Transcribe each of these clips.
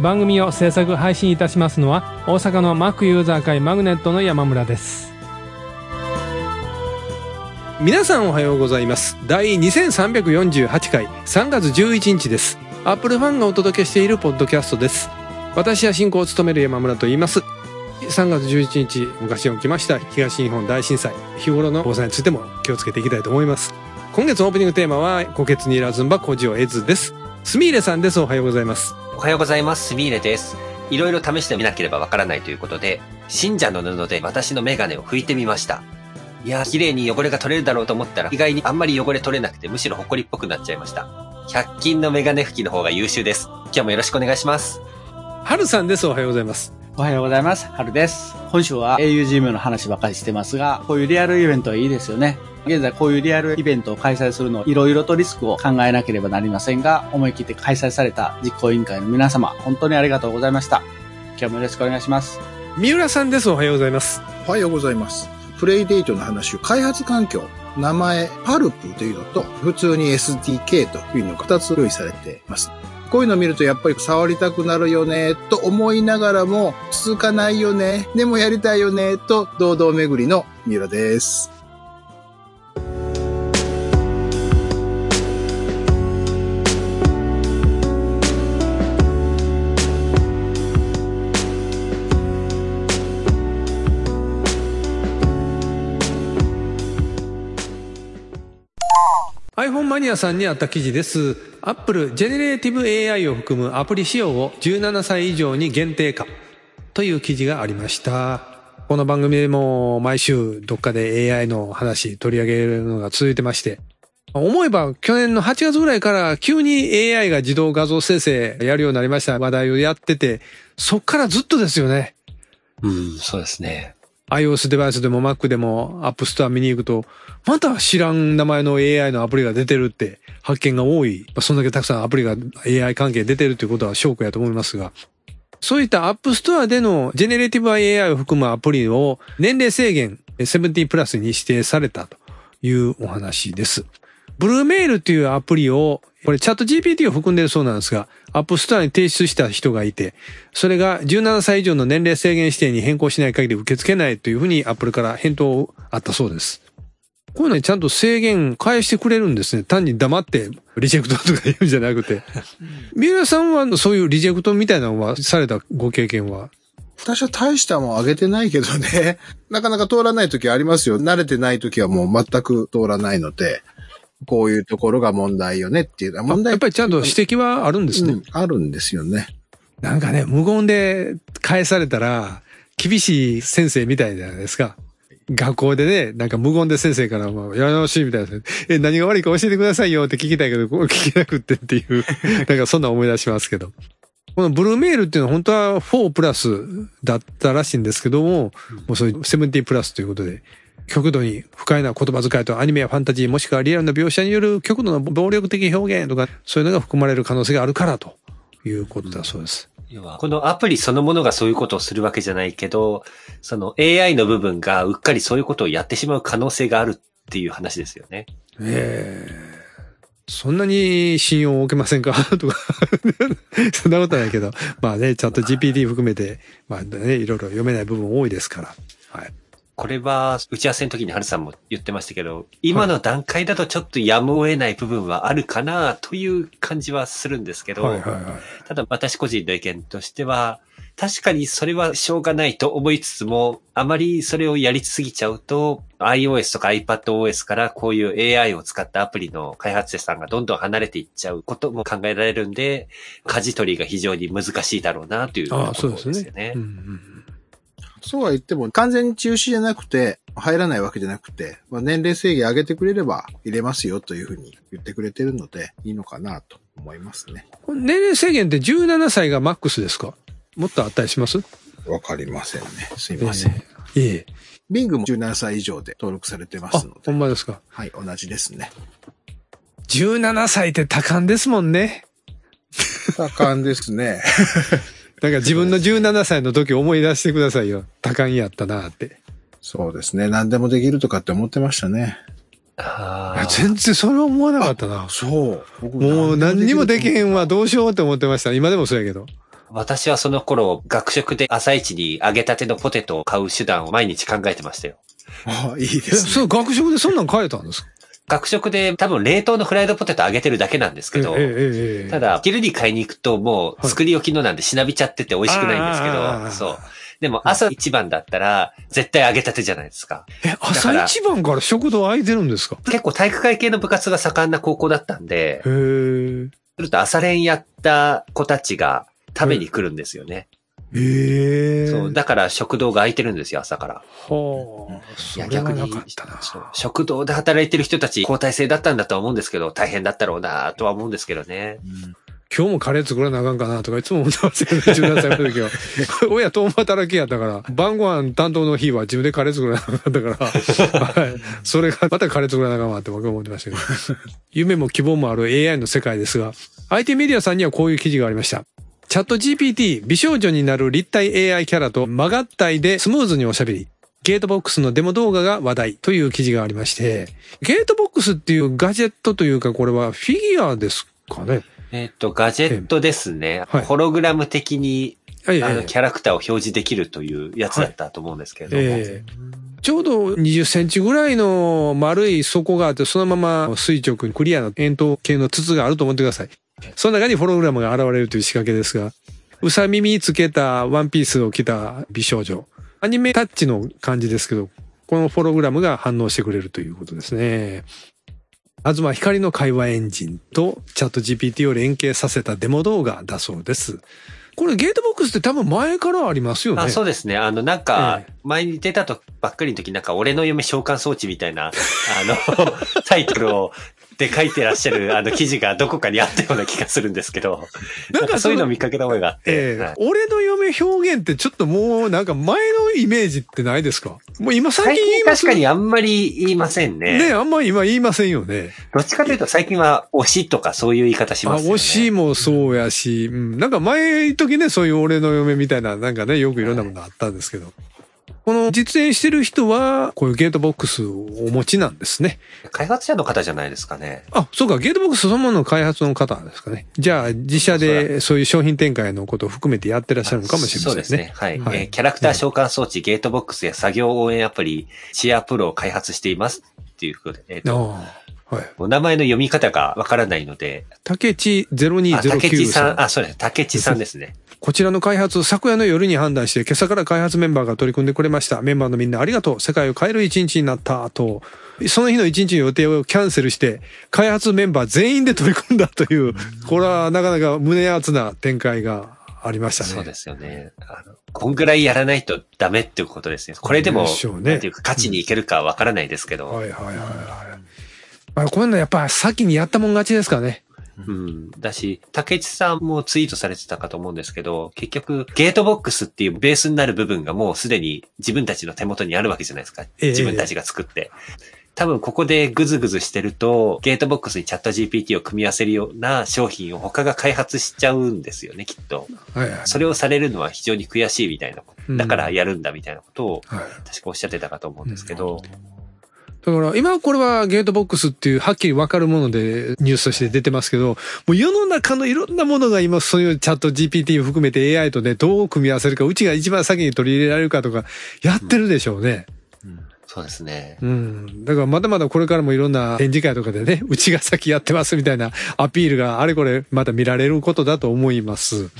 番組を制作配信いたしますのは大阪の Mac ユーザー会マグネットの山村です。皆さんおはようございます。第2348回3月11日です。アップルファンがお届けしているポッドキャストです。私は進行を務める山村と言います。3月11日昔起きました。東日本大震災。日頃の防災についても気をつけていきたいと思います。今月のオープニングテーマは「虎穴にいらずんば孤児を得ず」です。すみれさんです。おはようございます。おはようございます。スミーレです。いろいろ試してみなければわからないということで、信者の布で私のメガネを拭いてみました。いやー、綺麗に汚れが取れるだろうと思ったら、意外にあんまり汚れ取れなくて、むしろホコリっぽくなっちゃいました。100均のメガネ拭きの方が優秀です。今日もよろしくお願いします。はるさんですおはようございますおはようございます。春です。今週は augm の話ばかりしてますが、こういうリアルイベントはいいですよね。現在こういうリアルイベントを開催するのいろいろとリスクを考えなければなりませんが、思い切って開催された実行委員会の皆様、本当にありがとうございました。今日もよろしくお願いします。三浦さんですおはようございますおはようございます。プレイデートの話を開発環境、名前、パルプというのと、普通に SDK というのが2つ用意されています。こういうのを見るとやっぱり触りたくなるよね、と思いながらも、続かないよね、でもやりたいよね、と堂々巡りの三浦です。マニアさんにあった記事です。Apple generative AI を含むアプリ使用を17歳以上に限定化という記事がありました。この番組でも毎週どっかで AI の話取り上げるのが続いてまして、思えば去年の8月ぐらいから急に AI が自動画像生成やるようになりました話題をやってて、そっからずっとですよね。うん、そうですね。iOS デバイスでも Mac でも App Store 見に行くと、また知らん名前の AI のアプリが出てるって発見が多い。まあそんだけたくさんアプリが AI 関係出てるっていうことは証拠やと思いますが、そういった App Store でのジェネレティブ AI を含むアプリを年齢制限70プラスに指定されたというお話です。 BlueMail っていうアプリを、これチャット GPT を含んでるそうなんですが、 App Store に提出した人がいて、それが17歳以上の年齢制限指定に変更しない限り受け付けないというふうに Apple から返答あったそうです。こういうのにちゃんと制限返してくれるんですね。単に黙ってリジェクトとか言うんじゃなくて。三浦さんはそういうリジェクトみたいなのはされたご経験は？私は大したもんあげてないけどね。なかなか通らない時ありますよ。慣れてない時はもう全く通らないので、こういうところが問題よねっていう。問題やっぱりちゃんと指摘はあるんですね。うん、あるんですよね。なんかね、無言で返されたら、厳しい先生みたいじゃないですか。学校でね、なんか無言で先生から、まあ、やり直しみたいな。え、何が悪いか教えてくださいよって聞きたいけど、聞けなくってっていう、なんかそんな思い出しますけど。このブルーメールっていうのは本当は4プラスだったらしいんですけども、もうそういう70プラスということで、極度に不快な言葉遣いとアニメやファンタジーもしくはリアルな描写による極度の暴力的表現とか、そういうのが含まれる可能性があるからということだそうです。要は、このアプリそのものがそういうことをするわけじゃないけど、その AI の部分がうっかりそういうことをやってしまう可能性があるっていう話ですよね。ええそんなに信用を受けませんかとかそんなことないけど。まあね、ちゃんと GPT 含めて、まあね、いろいろ読めない部分多いですから。はい。これは、打ち合わせの時にハルさんも言ってましたけど、今の段階だとちょっとやむを得ない部分はあるかなという感じはするんですけど、はいはいはい。ただ私個人の意見としては、確かにそれはしょうがないと思いつつも、あまりそれをやりすぎちゃうと、iOS とか iPadOS からこういう AI を使ったアプリの開発者さんがどんどん離れていっちゃうことも考えられるんで、舵取りが非常に難しいだろうなというとこああ、そうろでね。ですすよねうん。うんそうは言っても、完全に中止じゃなくて、入らないわけじゃなくて、まあ、年齢制限上げてくれれば入れますよというふうに言ってくれてるので、いいのかなと思いますね。これ年齢制限って17歳がマックスですか？もっとあったりします？わかりませんね。すいません。ええええ。ビングも17歳以上で登録されてまあすの、で。ほんまですか？はい、同じですね。17歳って多感ですもんね。多感ですね。だから自分の17歳の時思い出してくださいよ。多感やったなって。そうですね。何でもできるとかって思ってましたね。あー全然それは思わなかったな。そう。僕もう何にもできへんわ。わ、どうしようって思ってました。今でもそうやけど。私はその頃、学食で朝一に揚げたてのポテトを買う手段を毎日考えてましたよ。あいいでえ、すね。そう、学食でそんなん変えたんですか？学食で多分冷凍のフライドポテト揚げてるだけなんですけど、ただ、昼に買いに行くともう作り置きのなんでしなびちゃってて美味しくないんですけど、そう。でも朝一番だったら絶対揚げたてじゃないですか。え、朝一番から食堂空いてるんですか？結構体育会系の部活が盛んな高校だったんでへ、え。すると朝練やった子たちが食べに来るんですよね。ええ。そう。だから食堂が空いてるんですよ、朝から。はあ。いや、逆に食堂で働いてる人たち交代制だったんだとは思うんですけど、大変だったろうなとは思うんですけどね。今日もカレー作らなあかんかなとかいつも思ってましたよね、17歳の時は。親共働きやったから、晩ご飯担当の日は自分でカレー作らなあかったから、はい。それがまたカレー作らなあかんわって僕は思ってましたけど。夢も希望もある AI の世界ですが、IT メディアさんにはこういう記事がありました。チャット GPT、美少女になる立体 AI キャラと曲がったいでスムーズにおしゃべり。ゲートボックスのデモ動画が話題という記事がありまして、ゲートボックスっていうガジェットというかこれはフィギュアですかねえっ、と、ガジェットですね。はいホログラム的に、はいあの、キャラクターを表示できるというやつだったと思うんですけれども。ええちょうど20センチぐらいの丸い底があって、そのまま垂直にクリアな円筒形の筒があると思ってください。その中にホログラムが現れるという仕掛けですが、うさ耳つけたワンピースを着た美少女。アニメタッチの感じですけど、このホログラムが反応してくれるということですね。東光の会話エンジンとチャット GPT を連携させたデモ動画だそうです。これゲートボックスって多分前からありますよね。あそうですね。あの、なんかえ、前に出たとばっかりの時、なんか、俺の嫁召喚装置みたいな、あの、タイトルを、で書いてらっしゃる、あの、記事がどこかにあったような気がするんですけど、なんんかそういうのを見かけた覚えがあって、ええはい俺の嫁表現ってちょっともうなんか前のイメージってないですか？もう今最最近言います？近確かにあんまり言いませんね。ねあんま今言いませんよね。どっちかというと最近は推しとかそういう言い方しあ、ますよね。推しもそうやし、うん、なんか前時ね、そういう俺の嫁みたいな、なんかね、よくいろんなものあったんですけど。この実演してる人は、こういうゲートボックスをお持ちなんですね。開発者の方じゃないですかね。あ、そうか、ゲートボックスそのものの開発の方ですかね。じゃあ、自社でそういう商品展開のことを含めてやってらっしゃるのかもしれませんね。そうですね。はい。はいえーキャラクター召喚装置、ゲートボックスや作業応援アプリ、シェアプロを開発していますっていうことで、えっ、あと、あはい。お名前の読み方がわからないので、竹地あ、竹0209地さん、さん。あ、そうです。竹地さんですね。こちらの開発、昨夜の夜に判断して、今朝から開発メンバーが取り組んでくれました。メンバーのみんなありがとう。世界を変える一日になった。と、その日の一日の予定をキャンセルして、開発メンバー全員で取り組んだという、これはなかなか胸熱な展開がありましたね。そうですよね。あの、こんぐらいやらないとダメっていうことですね。これでも、でねなんていうか、勝ちにいけるかわからないですけど、はいはいはいはい。まあ、こういうのやっぱ先にやったもん勝ちですからね。うん。だし、竹内さんもツイートされてたかと思うんですけど、結局、ゲートボックスっていうベースになる部分がもうすでに自分たちの手元にあるわけじゃないですか。ええ自分たちが作って。多分ここでグズグズしてると、ゲートボックスにチャット GPT を組み合わせるような商品を他が開発しちゃうんですよね、きっと。はいはい。それをされるのは非常に悔しいみたいなこと。だからやるんだみたいなことを、はい。確かおっしゃってたかと思うんですけど、だから今これはゲートボックスっていうはっきりわかるものでニュースとして出てますけど、もう世の中のいろんなものが今そういうチャット GPT を含めて AI とね、どう組み合わせるか、うちが一番先に取り入れられるかとか、やってるでしょうね。そうですね。うん。だからまだまだこれからもいろんな展示会とかでね、うちが先やってますみたいなアピールがあれこれまた見られることだと思います。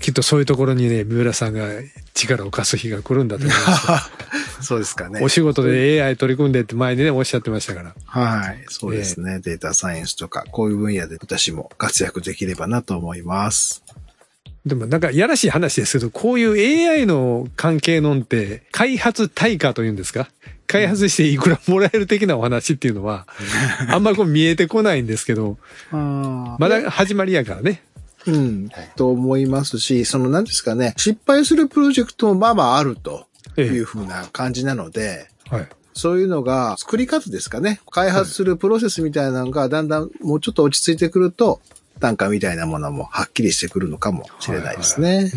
きっとそういうところにね、三浦さんが力を貸す日が来るんだと思います。そうですかねお。仕事で AI 取り組んでって前にね、おっしゃってましたから。はい。そうですね。データサイエンスとか、こういう分野で私も活躍できればなと思います。でもなんかやらしい話ですけど、こういう AI の関係のんって、開発対価というんですか？開発していくらもらえる的なお話っていうのは、あんまりこう見えてこないんですけど、あまだ始まりやからね。うんはい、と思いますし、その何ですかね、失敗するプロジェクトもまあまああるとえいうふうな感じなので、はい。そういうのが作り方ですかね。開発するプロセスみたいなのがだんだんもうちょっと落ち着いてくると、単価みたいなものもはっきりしてくるのかもしれないですね。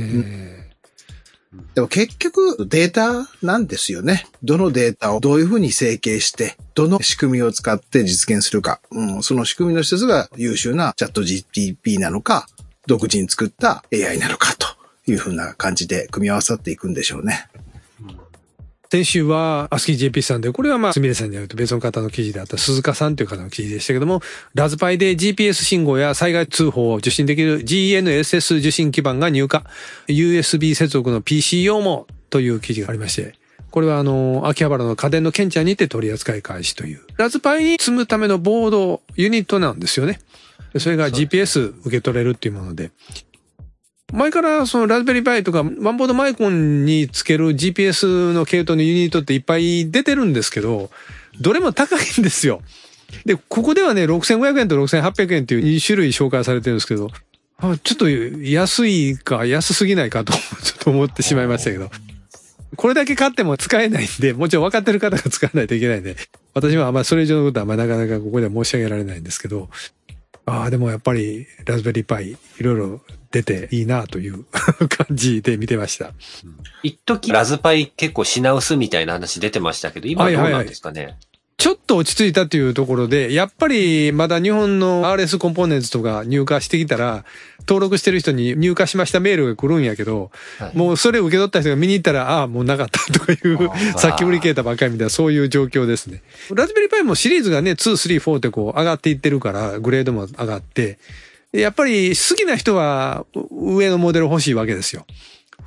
でも結局データなんですよね。どのデータをどういうふうに整形して、どの仕組みを使って実現するか。うん、その仕組みの一つが優秀なチャット GTP なのか、独自に作った AI なのかというふうな感じで組み合わさっていくんでしょうね。先週は、アスキー JP さんで、これはまあ、すみれさんによると別の方の記事であった鈴鹿さんという方の記事でしたけども、ラズパイで GPS 信号や災害通報を受信できる GNSS 受信基板が入荷、USB 接続の PC 用もという記事がありまして、これはあの、秋葉原の家電のケンチャンにて取り扱い開始という。ラズパイに積むためのボード、ユニットなんですよね。でそれが GPS 受け取れるっていうもので。前からそのラズベリーパイとかワンボードマイコンにつける GPS の系統のユニットっていっぱい出てるんですけど、どれも高いんですよ。で、ここではね、6500円と6800円っていう2種類紹介されてるんですけど、あちょっと安いか安すぎないかと、ちょっと思ってしまいましたけど。これだけ買っても使えないんで、もちろん分かってる方が使わないといけないんで、私はあんまりそれ以上のことはあんまなかなかここでは申し上げられないんですけど、ああ、でもやっぱりラズベリーパイいろいろ出ていいなという 感じで見てました。一時ラズパイ結構品薄みたいな話出てましたけど、今はどうなんですかね？ちょっと落ち着いたというところで、やっぱりまだ日本の RS コンポーネンツとか入荷してきたら、登録してる人に入荷しましたメールが来るんやけど、はいもうそれを受け取った人が見に行ったら、ああ、もうなかったとかいうさっき売り切れたばっかりみたいな、そういう状況ですね。ラズベリーパイもシリーズがね、2、3、4ってこう上がっていってるから、グレードも上がって、でやっぱり好きな人は上のモデル欲しいわけですよ。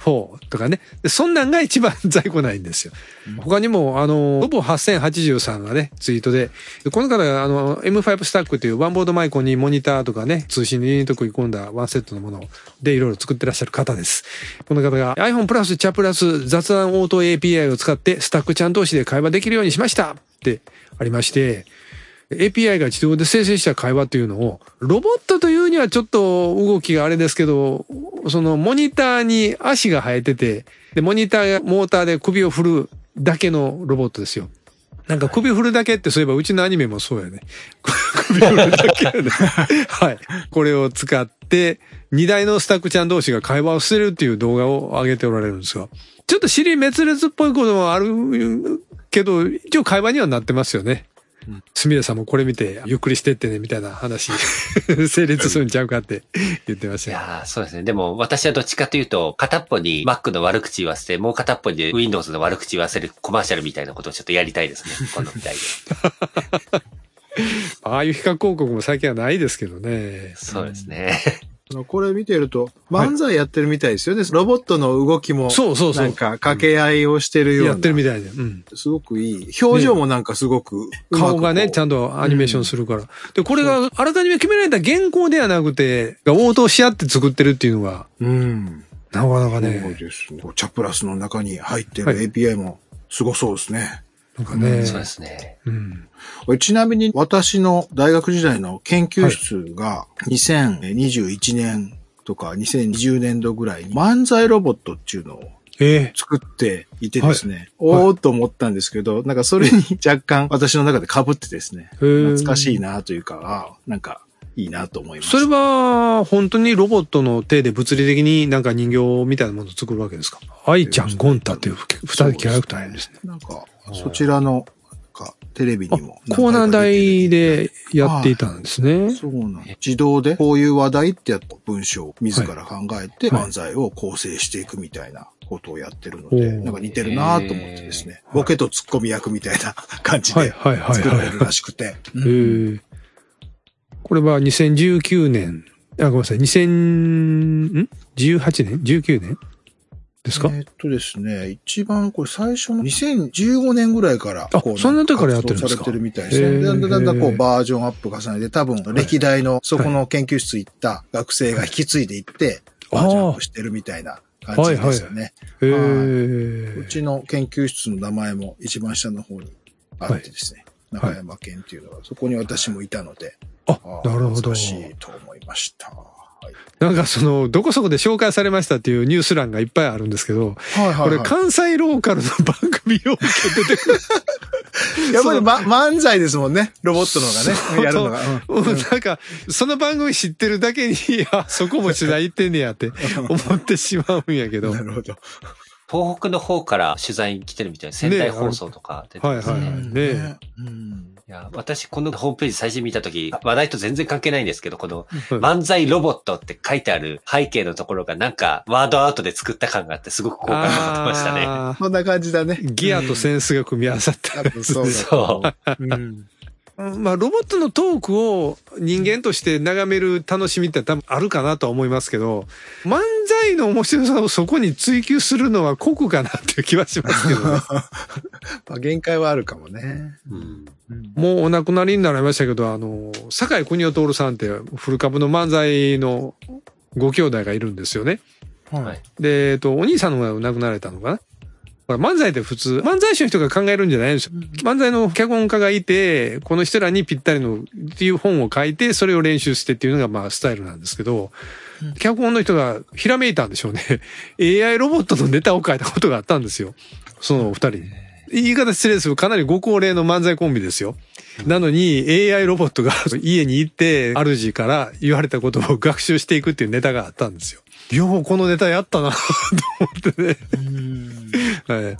4とかね。でそんなんが一番在庫ないんですよ。他にも、あの、ロボ8083がね、ツイートで、でこの方が、あの、M5 スタックというワンボードマイコンにモニターとかね、通信ユニット組み込んだワンセットのものでいろいろ作ってらっしゃる方です。この方が iPhone プラスチャプラス雑談オート API を使ってスタックちゃん同士で会話できるようにしましたってありまして、API が自動で生成した会話というのを、ロボットというにはちょっと動きがあれですけど、そのモニターに足が生えてて、で、モニターやモーターで首を振るだけのロボットですよ。なんか首振るだけってそういえばうちのアニメもそうやね。首振るだけやね。はい。これを使って、二台のスタックちゃん同士が会話をしてるっていう動画を上げておられるんですが、ちょっと尻滅裂っぽいこともあるけど、一応会話にはなってますよね。すみれさんもこれ見て、ゆっくりしてってね、みたいな話、成立するんちゃうかって言ってましたよ。いやーそうですね。でも私はどっちかというと、片っぽに Mac の悪口言わせて、もう片っぽに Windows の悪口言わせるコマーシャルみたいなことをちょっとやりたいですね。今度みたいで。ああいう比較広告も最近はないですけどね。そうですね。これ見てると、漫才やってるみたいですよね。ロボットの動きも、そうそうそうなんか掛け合いをしてるような。やってるみたいで。うん。すごくいい。表情もなんかすごく、顔がね、ちゃんんとアニメーションするから。で、これが新たに決められた原稿ではなくて、応答し合って作ってるっていうのが、と。うん。なかなかそうね、ですね。チャプラスの中に入ってるはい API もすごそうですね。なんかね。そうですね。うん。ちなみに私の大学時代の研究室が2021年とか2020年度ぐらいに漫才ロボットっていうのをええ作っていてですね、おーっと思ったんですけど、なんかそれに若干私の中で被ってですね、懐かしいなというか、あなんかいいなと思いました。それは、本当にロボットの手で物理的になんか人形みたいなものを作るわけですか？愛ちゃん、ゴンタっていう二人キャラクターですね。なんか、そちらの、テレビあにも。、コーナー台でやっていたんですね。そうなんだ自動でこういう話題ってやった文章を自ら考えてはい漫才を構成していくみたいなことをやってるので、なんか似てるなと思ってですね、ボケとツッコミ役みたいな感じはいではいはいはい作られる。らしくて。えーこれは2019年、あ、ごめんなさい、2000、ん ?18 年 ?19 年？ですか、えーっとですね、一番これ最初の2015年ぐらいから、あこうそんな時からやってるんですか？されてるみたいですね。だんだんだんだんこうバージョンアップ重ねて、多分歴代のそこの研究室行った学生が引き継いでいって、はい。バージョンアップしてるみたいな感じですよね。えうー、ちの研究室の名前も一番下の方にあってですね、い中山県っていうのは、そこに私もいたので、あなるほど懐か。しいと思いました。なんかその、どこそこで紹介されましたっていうニュース欄がいっぱいあるんですけど、はいはい、はい。これ関西ローカルの番組を受けててくる。やっぱり、ま、漫才ですもんね。ロボットのがね。やるのが。うんうんなんか、その番組知ってるだけに、あ、そこも取材行ってんねやって思ってしまうんやけど。なるほど。東北の方から取材に来てるみたいな仙台放送とか出てますね。はいはいはいうんねうんいや、私このホームページ最初見たとき、話題と全然関係ないんですけど、このうん漫才ロボットって書いてある背景のところがなんかワードアートで作った感があってすごく好感が持ってましたね。あそんな感じだね。ーギアとセンスが組み合わさったやつそうそう。うん。まあ、ロボットのトークを人間として眺める楽しみって多分あるかなとは思いますけど、漫才の面白さをそこに追求するのは酷かなっていう気はしますけどね。まあ、限界はあるかもね。うんもうお亡くなりになられましたけど、あの、坂井国夫徹さんって古株の漫才のご兄弟がいるんですよね。はいで、えっと、お兄さんの方が亡くなられたのかなほら漫才って普通、漫才師の人が考えるんじゃないんですよ。漫才の脚本家がいて、この人らにぴったりのっていう本を書いて、それを練習してっていうのがまあスタイルなんですけど、脚本の人がひらめいたんでしょうね。AI ロボットのネタを書いたことがあったんですよ。そのお二人に。言い方失礼ですけど、かなりご高齢の漫才コンビですよ。なのに AI ロボットが 家に行って、主から言われたことを学習していくっていうネタがあったんですよ。ようこのネタやったな と思ってね。はい。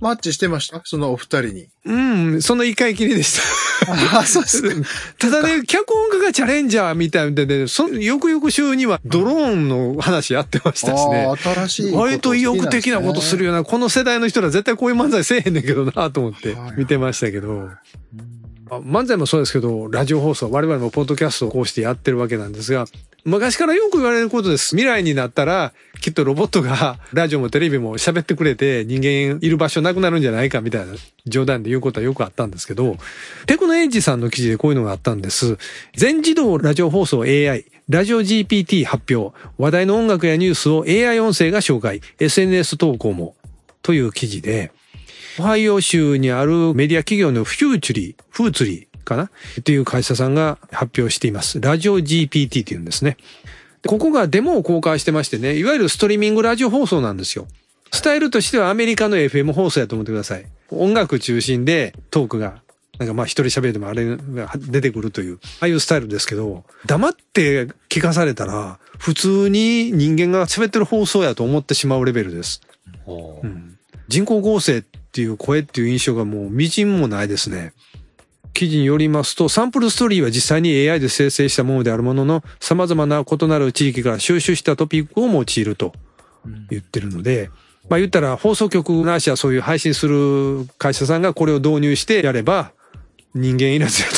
マッチしてました？そのお二人に。うん、その一回きりでした。ああ、そうですか。ただね、脚本家がチャレンジャーみたいでね、その翌々週にはドローンの話やってましたしねあ。あ、新しいこと割と意欲的なことするよ。ような、この世代の人ら絶対こういう漫才せえへんねんけどなと思ってはい見てましたけど。あ漫才もそうですけど、ラジオ放送、我々もポッドキャストをこうしてやってるわけなんですが、昔からよく言われることです。未来になったら、きっとロボットがラジオもテレビも喋ってくれて、人間いる場所なくなるんじゃないかみたいな冗談で言うことはよくあったんですけど、テクノエッジさんの記事でこういうのがあったんです。全自動ラジオ放送 AI、ラジオ GPT 発表、話題の音楽やニュースを AI 音声が紹介、SNS 投稿も、という記事で、オハイオ州にあるメディア企業のフューチュリー、フーツリーかな？っていう会社さんが発表しています。ラジオ GPT っていうんですね。でここがデモを公開してましてね、いわゆるストリーミングラジオ放送なんですよ。スタイルとしてはアメリカの FM 放送やと思ってください。音楽中心でトークが、なんかまあ一人喋りでもあれが出てくるという、ああいうスタイルですけど、黙って聞かされたら、普通に人間が喋ってる放送やと思ってしまうレベルです。うん人工合成っていう声っていう印象がもう微塵もないですね。記事によりますと、サンプルストーリーは実際に AI で生成したものであるものの、様々な異なる地域から収集したトピックを用いると言ってるので、まあ言ったら放送局なしやそういう配信する会社さんがこれを導入してやれば、人間いらずや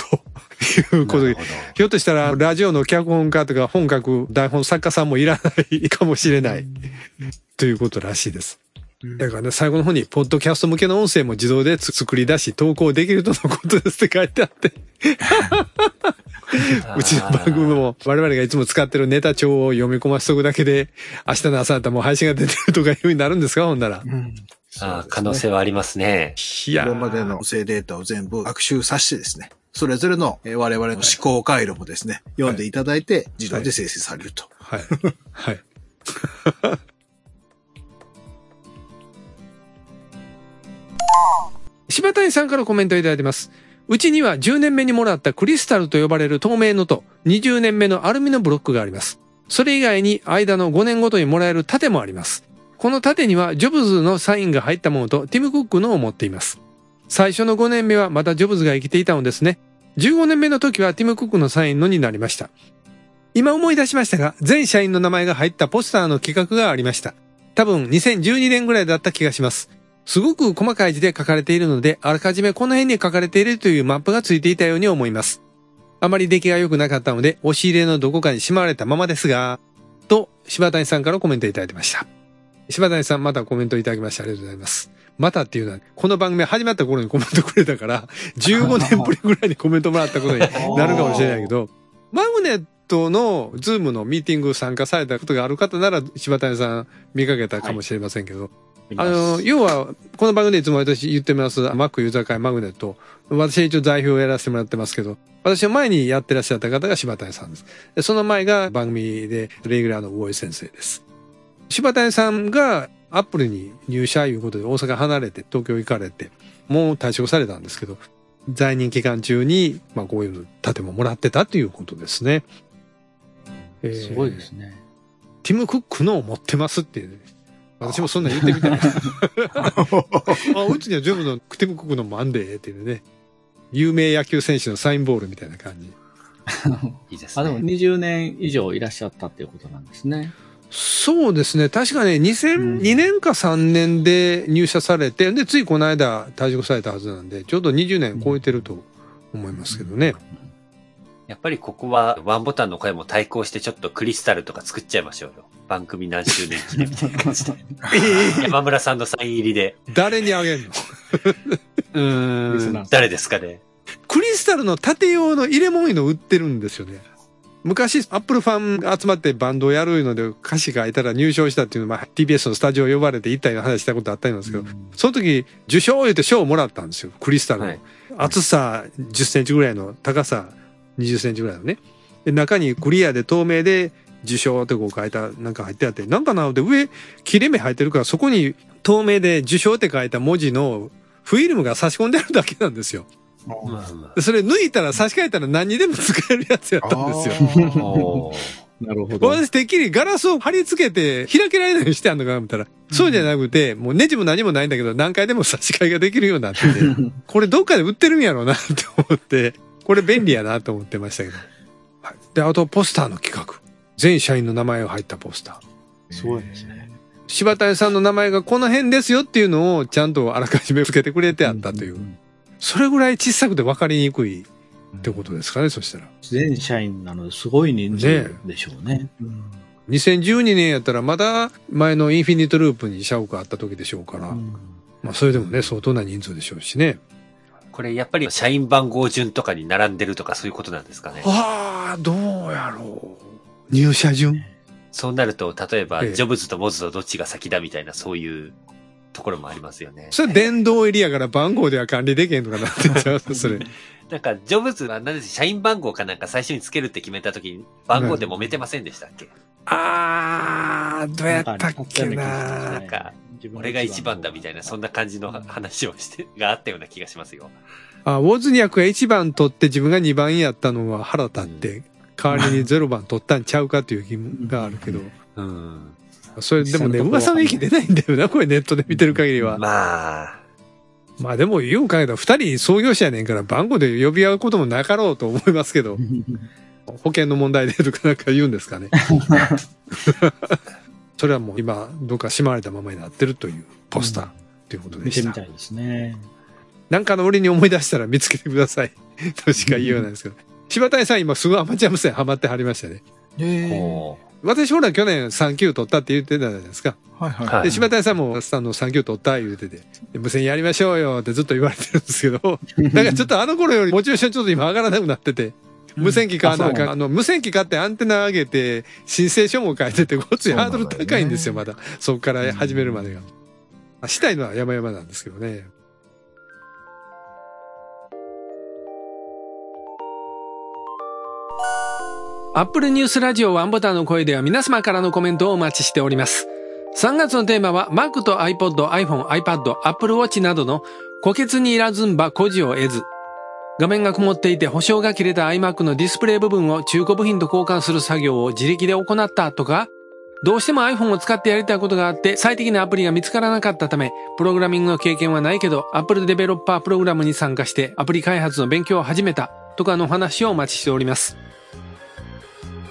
ということでひょっとしたらラジオの脚本家とか本書く台本作家さんもいらないかもしれないということらしいです。だからね、最後の方に、ポッドキャスト向けの音声も自動で作り出し、投稿できるとのことですって書いてあって、うちの番組も我々がいつも使ってるネタ帳を読み込ませとくだけで、明日の朝だったらもう配信が出てるとかいう風になるんですかほんなら。あー可能性はありますね。いやー今までの音声データを全部学習させてですね、それぞれのえー我々の思考回路もですね、読んでいただいて自動で生成されると。はい。はい。柴谷さんからコメントいただいてます。うちには10年目にもらったクリスタルと呼ばれる透明のと20年目のアルミのブロックがあります。それ以外に間の5年ごとにもらえる盾もあります。この盾にはジョブズのサインが入ったものとティム・クックのを持っています。最初の5年目はまだジョブズが生きていたのですね。15年目の時はティム・クックのサインのになりました。今思い出しましたが、全社員の名前が入ったポスターの企画がありました。多分2012年ぐらいだった気がします。すごく細かい字で書かれているので、あらかじめこの辺に書かれているというマップがついていたように思います。あまり出来が良くなかったので、押し入れのどこかにしまわれたままですが、と、柴谷さんからコメントいただいてました。柴谷さんまたコメントいただきましてありがとうございます。またっていうのは、この番組始まった頃にコメントくれたから、15年ぶりぐらいにコメントもらったことになるかもしれないけど、マグネットの Zoom のミーティング参加されたことがある方なら柴谷さん見かけたかもしれませんけど、あの、要は、この番組でいつも私言ってます、Mac ユーザー会マグネット。私は一応代表をやらせてもらってますけど、私の前にやってらっしゃった方が柴谷さんです。でその前が番組でレギュラーの大井先生です。柴谷さんがアップルに入社いうことで大阪離れて東京行かれて、もう退職されたんですけど、在任期間中に、まあこういう建物もらってたということですね。えーすごいですね。ティム・クックのを持ってますっていう、ね。私もそんなん言ってみたい。あうちには全部のティム・クックのもあんでっていうね。有名野球選手のサインボールみたいな感じ。いいですあ、でもね。20年以上いらっしゃったっていうことなんですね。そうですね。確かね、2002年か3年で入社されて、で、ついこの間退職されたはずなんで、ちょうど20年超えてると思いますけどね。やっぱりここはワンボタンの声も対抗してちょっとクリスタルとか作っちゃいましょうよ。番組何周年記念みたいな感じで。山村さんのサイン入りで。誰にあげんの？うん誰ですかね。クリスタルの縦用の入れ物の売ってるんですよね。昔、アップルファンが集まってバンドをやるので歌詞書いたら入賞したっていうのを、まあ、TBS のスタジオ呼ばれて行ったような話したことあったんですけど、その時、受賞言って賞をもらったんですよ。クリスタルの。はい厚さ10センチぐらいの、高さ20センチぐらいのね。で、中にクリアで透明で受賞ってこう書いた、なんか入ってあって、なんかなので上、切れ目入ってるから、そこに透明で受賞って書いた文字のフィルムが差し込んであるだけなんですよ。でそれ抜いたら差し替えたら何にでも使えるやつやったんですよ。なるほど。私てっきりガラスを貼り付けて開けられないようにしてあんのかなと思ったら、そうじゃなくて、もうネジも何もないんだけど何回でも差し替えができるようになってて、これどっかで売ってるんやろうなって思って、これ便利やなと思ってましたけど。はい、で、あとポスターの企画。全社員の名前が入ったポスター。すごいですね。柴谷さんの名前がこの辺ですよっていうのをちゃんとあらかじめ付けてくれてあったという。それぐらい小さくて分かりにくいってことですかね、そしたら。全社員なのですごい人数でしょうね。2012年やったらまだ前のインフィニットループに社屋があった時でしょうから、まあそれでもね、相当な人数でしょうしね。これやっぱり社員番号順とかに並んでるとかそういうことなんですかね。ああ、どうやろう。入社順？そうなると、例えば、ええジョブズとモズとどっちが先だみたいな、そういうところもありますよね。それ電動エリアから番号では管理できへんとかなってちゃうそれ。なんか、ジョブズは何です社員番号かなんか最初につけるって決めた時に、番号で揉めてませんでしたっけ、ああ、どうやったっけなな。んか、俺が一番だみたいな、そんな感じの話をして、があったような気がしますよ。あ、ウォズニャクが1番取って自分が2番やったのは腹立って、代わりに0番取ったんちゃうかという疑問があるけど。うん。それでもね、噂の息出ないんだよな、これネットで見てる限りは。まあ、まあでも、よう考えたら二人創業者やねんから番号で呼び合うこともなかろうと思いますけど、保険の問題でとかなんか言うんですかね。それはもう今、どっかしまわれたままになってるというポスターということでした。見てみたいですね。なんかの折に思い出したら見つけてください。としか言いようないですけど。柴谷さん今すごいアマチュア無線ハマってはりましたね。こ私ほら去年3級取ったって言ってたじゃないですか。はいはい。はいで、柴谷さんもスタンの3級取った言うてて、で無線やりましょうよってずっと言われてるんですけど、だからちょっとあの頃よりモチベーションちょっと今上がらなくなってて、無線機買わなあかん。ああの、無線機買ってアンテナ上げて、申請書も書いてて、ごついハードル高いんですよ、まだ。そこから始めるまでが。あしたいのは山々なんですけどね。アップルニュースラジオワンボタンの声では皆様からのコメントをお待ちしております。3月のテーマは Mac と iPod、iPhone、iPad、Apple Watch などの虎穴にいらずんば孤児を得ず。画面が曇っていて保証が切れた iMac のディスプレイ部分を中古部品と交換する作業を自力で行ったとか、どうしても iPhone を使ってやりたいことがあって最適なアプリが見つからなかったため、プログラミングの経験はないけど Apple デベロッパープログラムに参加してアプリ開発の勉強を始めたとかの話をお待ちしております。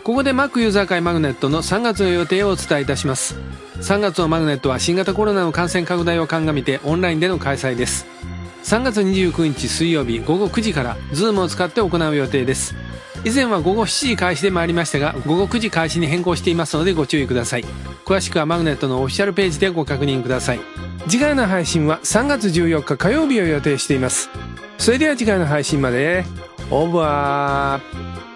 ここで Mac ユーザー会マグネットの3月の予定をお伝えいたします。3月のマグネットは新型コロナの感染拡大を鑑みてオンラインでの開催です。3月29日水曜日午後9時から Zoom を使って行う予定です。以前は午後7時開始で参りましたが、午後9時開始に変更していますのでご注意ください。詳しくはマグネットのオフィシャルページでご確認ください。次回の配信は3月14日火曜日を予定しています。それでは次回の配信まで。オーバー